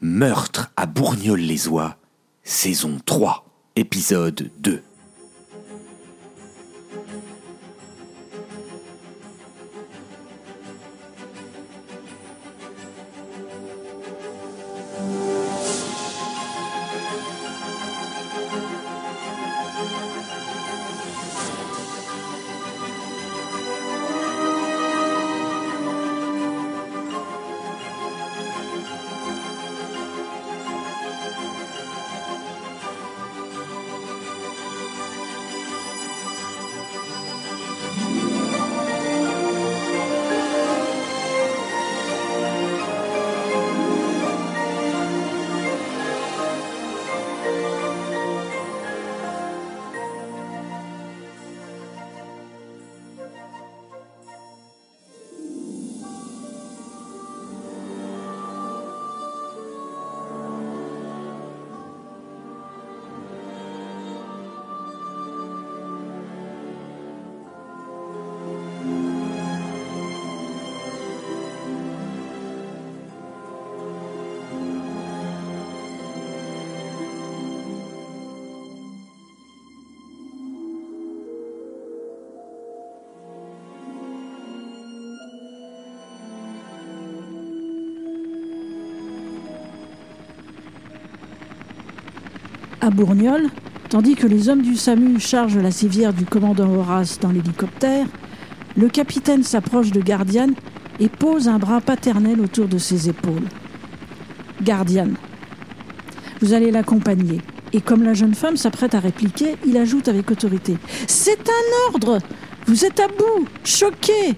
Meurtre à Bourgnol-les-Oies, saison 3, épisode 2. À tandis que les hommes du SAMU chargent la civière du commandant Horace dans l'hélicoptère, le capitaine s'approche de Gardiane et pose un bras paternel autour de ses épaules. Gardiane, vous allez l'accompagner. Et comme la jeune femme s'apprête à répliquer, il ajoute avec autorité C'est un ordre Vous êtes à bout, choqué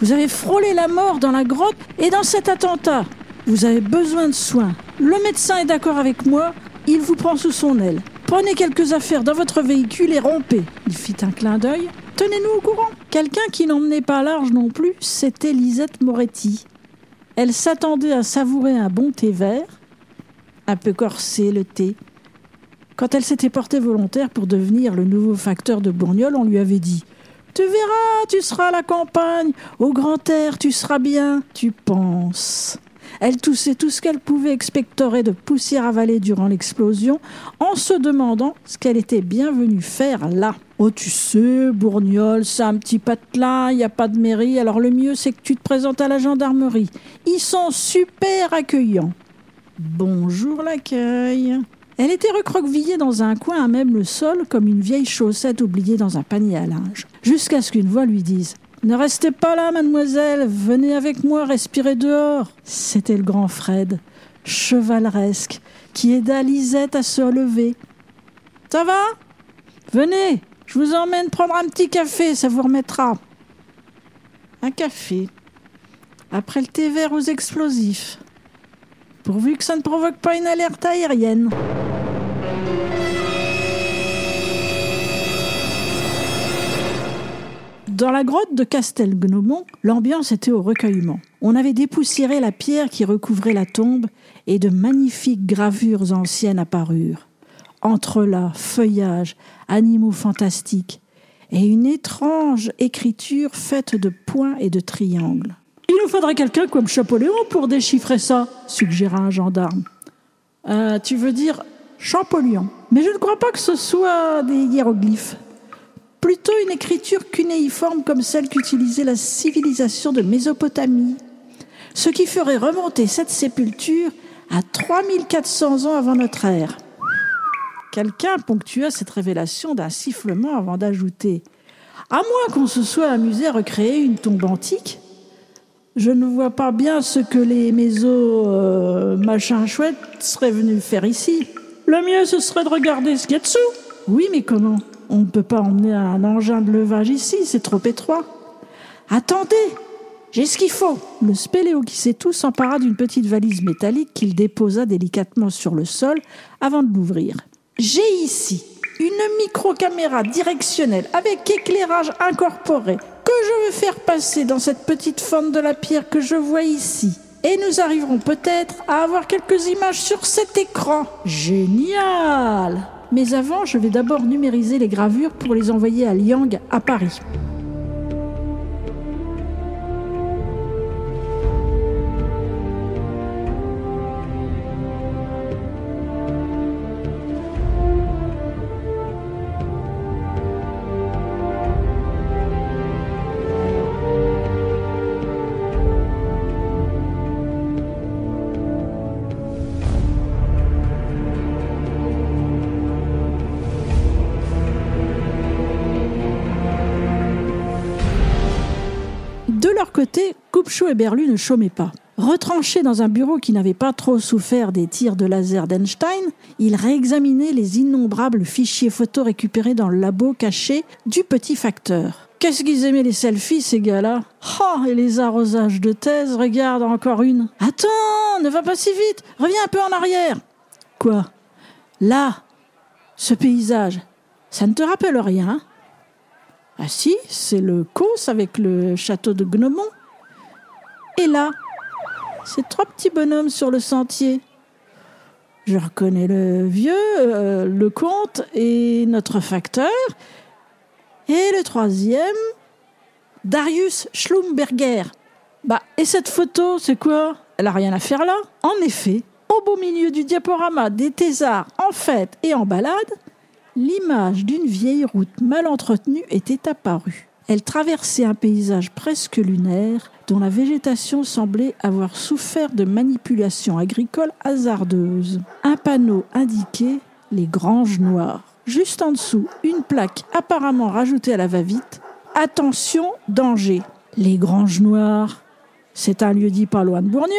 Vous avez frôlé la mort dans la grotte et dans cet attentat. Vous avez besoin de soins. Le médecin est d'accord avec moi, il vous prend sous son aile. Prenez quelques affaires dans votre véhicule et rompez. Il fit un clin d'œil. Tenez-nous au courant. Quelqu'un qui n'emmenait pas large non plus, c'était Lisette Moretti. Elle s'attendait à savourer un bon thé vert, un peu corsé le thé. Quand elle s'était portée volontaire pour devenir le nouveau facteur de Bourgnol, on lui avait dit Tu verras, tu seras à la campagne, au grand air, tu seras bien, tu penses. Elle toussait tout ce qu'elle pouvait expectorer de poussière avalée durant l'explosion, en se demandant ce qu'elle était bienvenue faire là. Oh, tu sais, Bourgnol, c'est un petit patelin, il n'y a pas de mairie, alors le mieux c'est que tu te présentes à la gendarmerie. Ils sont super accueillants. Bonjour l'accueil. Elle était recroquevillée dans un coin à même le sol comme une vieille chaussette oubliée dans un panier à linge, jusqu'à ce qu'une voix lui dise Ne restez pas là, mademoiselle, venez avec moi respirer dehors. C'était le grand Fred, chevaleresque, qui aida Lisette à se relever. Ça va? Venez, je vous emmène prendre un petit café, ça vous remettra. Un café. Après le thé vert aux explosifs. Pourvu que ça ne provoque pas une alerte aérienne. Dans la grotte de Castelgnomont, l'ambiance était au recueillement. On avait dépoussiéré la pierre qui recouvrait la tombe et de magnifiques gravures anciennes apparurent. Entrelacs, feuillages, animaux fantastiques et une étrange écriture faite de points et de triangles. Il nous faudrait quelqu'un comme Champollion pour déchiffrer ça, suggéra un gendarme. Euh, tu veux dire Champollion Mais je ne crois pas que ce soit des hiéroglyphes. Plutôt une écriture cunéiforme comme celle qu'utilisait la civilisation de Mésopotamie. Ce qui ferait remonter cette sépulture à 3400 ans avant notre ère. Quelqu'un ponctua cette révélation d'un sifflement avant d'ajouter À moins qu'on se soit amusé à recréer une tombe antique, je ne vois pas bien ce que les mésos euh, machin chouette seraient venus faire ici. Le mieux, ce serait de regarder ce qu'il y a dessous. Oui, mais comment? On ne peut pas emmener un engin de levage ici, c'est trop étroit. Attendez J'ai ce qu'il faut Le spéléo qui sait tout s'empara d'une petite valise métallique qu'il déposa délicatement sur le sol avant de l'ouvrir. J'ai ici une micro-caméra directionnelle avec éclairage incorporé que je vais faire passer dans cette petite fente de la pierre que je vois ici. Et nous arriverons peut-être à avoir quelques images sur cet écran. Génial Mais avant, je vais d'abord numériser les gravures pour les envoyer à Liang à Paris. Côté, Coupechou et Berlu ne chômaient pas. Retranchés dans un bureau qui n'avait pas trop souffert des tirs de laser d'Einstein, ils réexaminaient les innombrables fichiers photos récupérés dans le labo caché du petit facteur. Qu'est-ce qu'ils aimaient les selfies, ces gars-là? Oh, et les arrosages de thèse, regarde encore une. Attends, ne va pas si vite, reviens un peu en arrière. Quoi? Là, ce paysage, ça ne te rappelle rien Ah si, c'est le Causse avec le château de Gnomont. Et là, ces trois petits bonhommes sur le sentier. Je reconnais le vieux, euh, le comte et notre facteur. Et le troisième, Darius Schlumberger. Bah, et cette photo, c'est quoi? Elle a rien à faire là En effet, au beau milieu du diaporama des thésards en fête et en balade, l'image d'une vieille route mal entretenue était apparue. Elle traversait un paysage presque lunaire dont la végétation semblait avoir souffert de manipulations agricoles hasardeuses. Un panneau indiquait les granges noires. Juste en dessous, une plaque apparemment rajoutée à la va-vite. Attention, danger. Les granges noires. C'est un lieu dit pas loin de Bourgnol.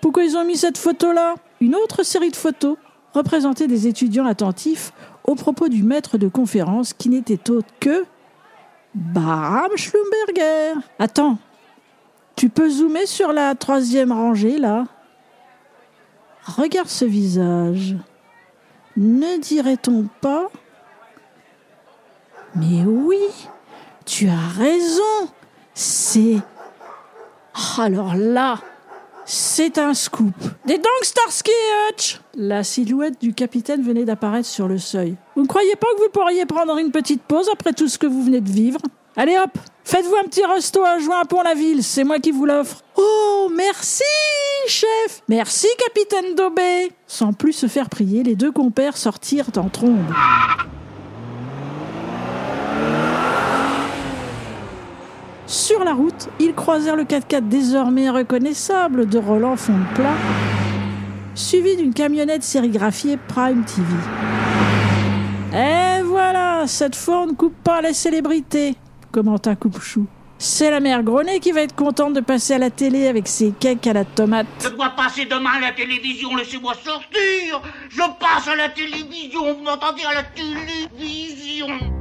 Pourquoi ils ont mis cette photo-là? Une autre série de photos représentait des étudiants attentifs au propos du maître de conférence qui n'était autre que Bram Schlumberger. Attends, tu peux zoomer sur la troisième rangée là? Regarde ce visage. Ne dirait-on pas? Mais oui, tu as raison. C'est... Oh, alors là, c'est un scoop. Des donc Starsky Hutch La silhouette du capitaine venait d'apparaître sur le seuil. Vous ne croyez pas que vous pourriez prendre une petite pause après tout ce que vous venez de vivre? Allez hop, faites-vous un petit resto à joint pour la ville, c'est moi qui vous l'offre. Oh, merci, chef Merci, capitaine Dobé Sans plus se faire prier, les deux compères sortirent en trombe. Sur la route, ils croisèrent le 4x4 désormais reconnaissable de Roland fond de plat, suivi d'une camionnette sérigraphiée Prime TV. Et voilà, cette fois on ne coupe pas les célébrités, commenta Coupe-Chou. C'est la mère Grenet qui va être contente de passer à la télé avec ses cakes à la tomate. Je dois passer demain à la télévision, laissez-moi sortir Je passe à la télévision, vous m'entendez à la télévision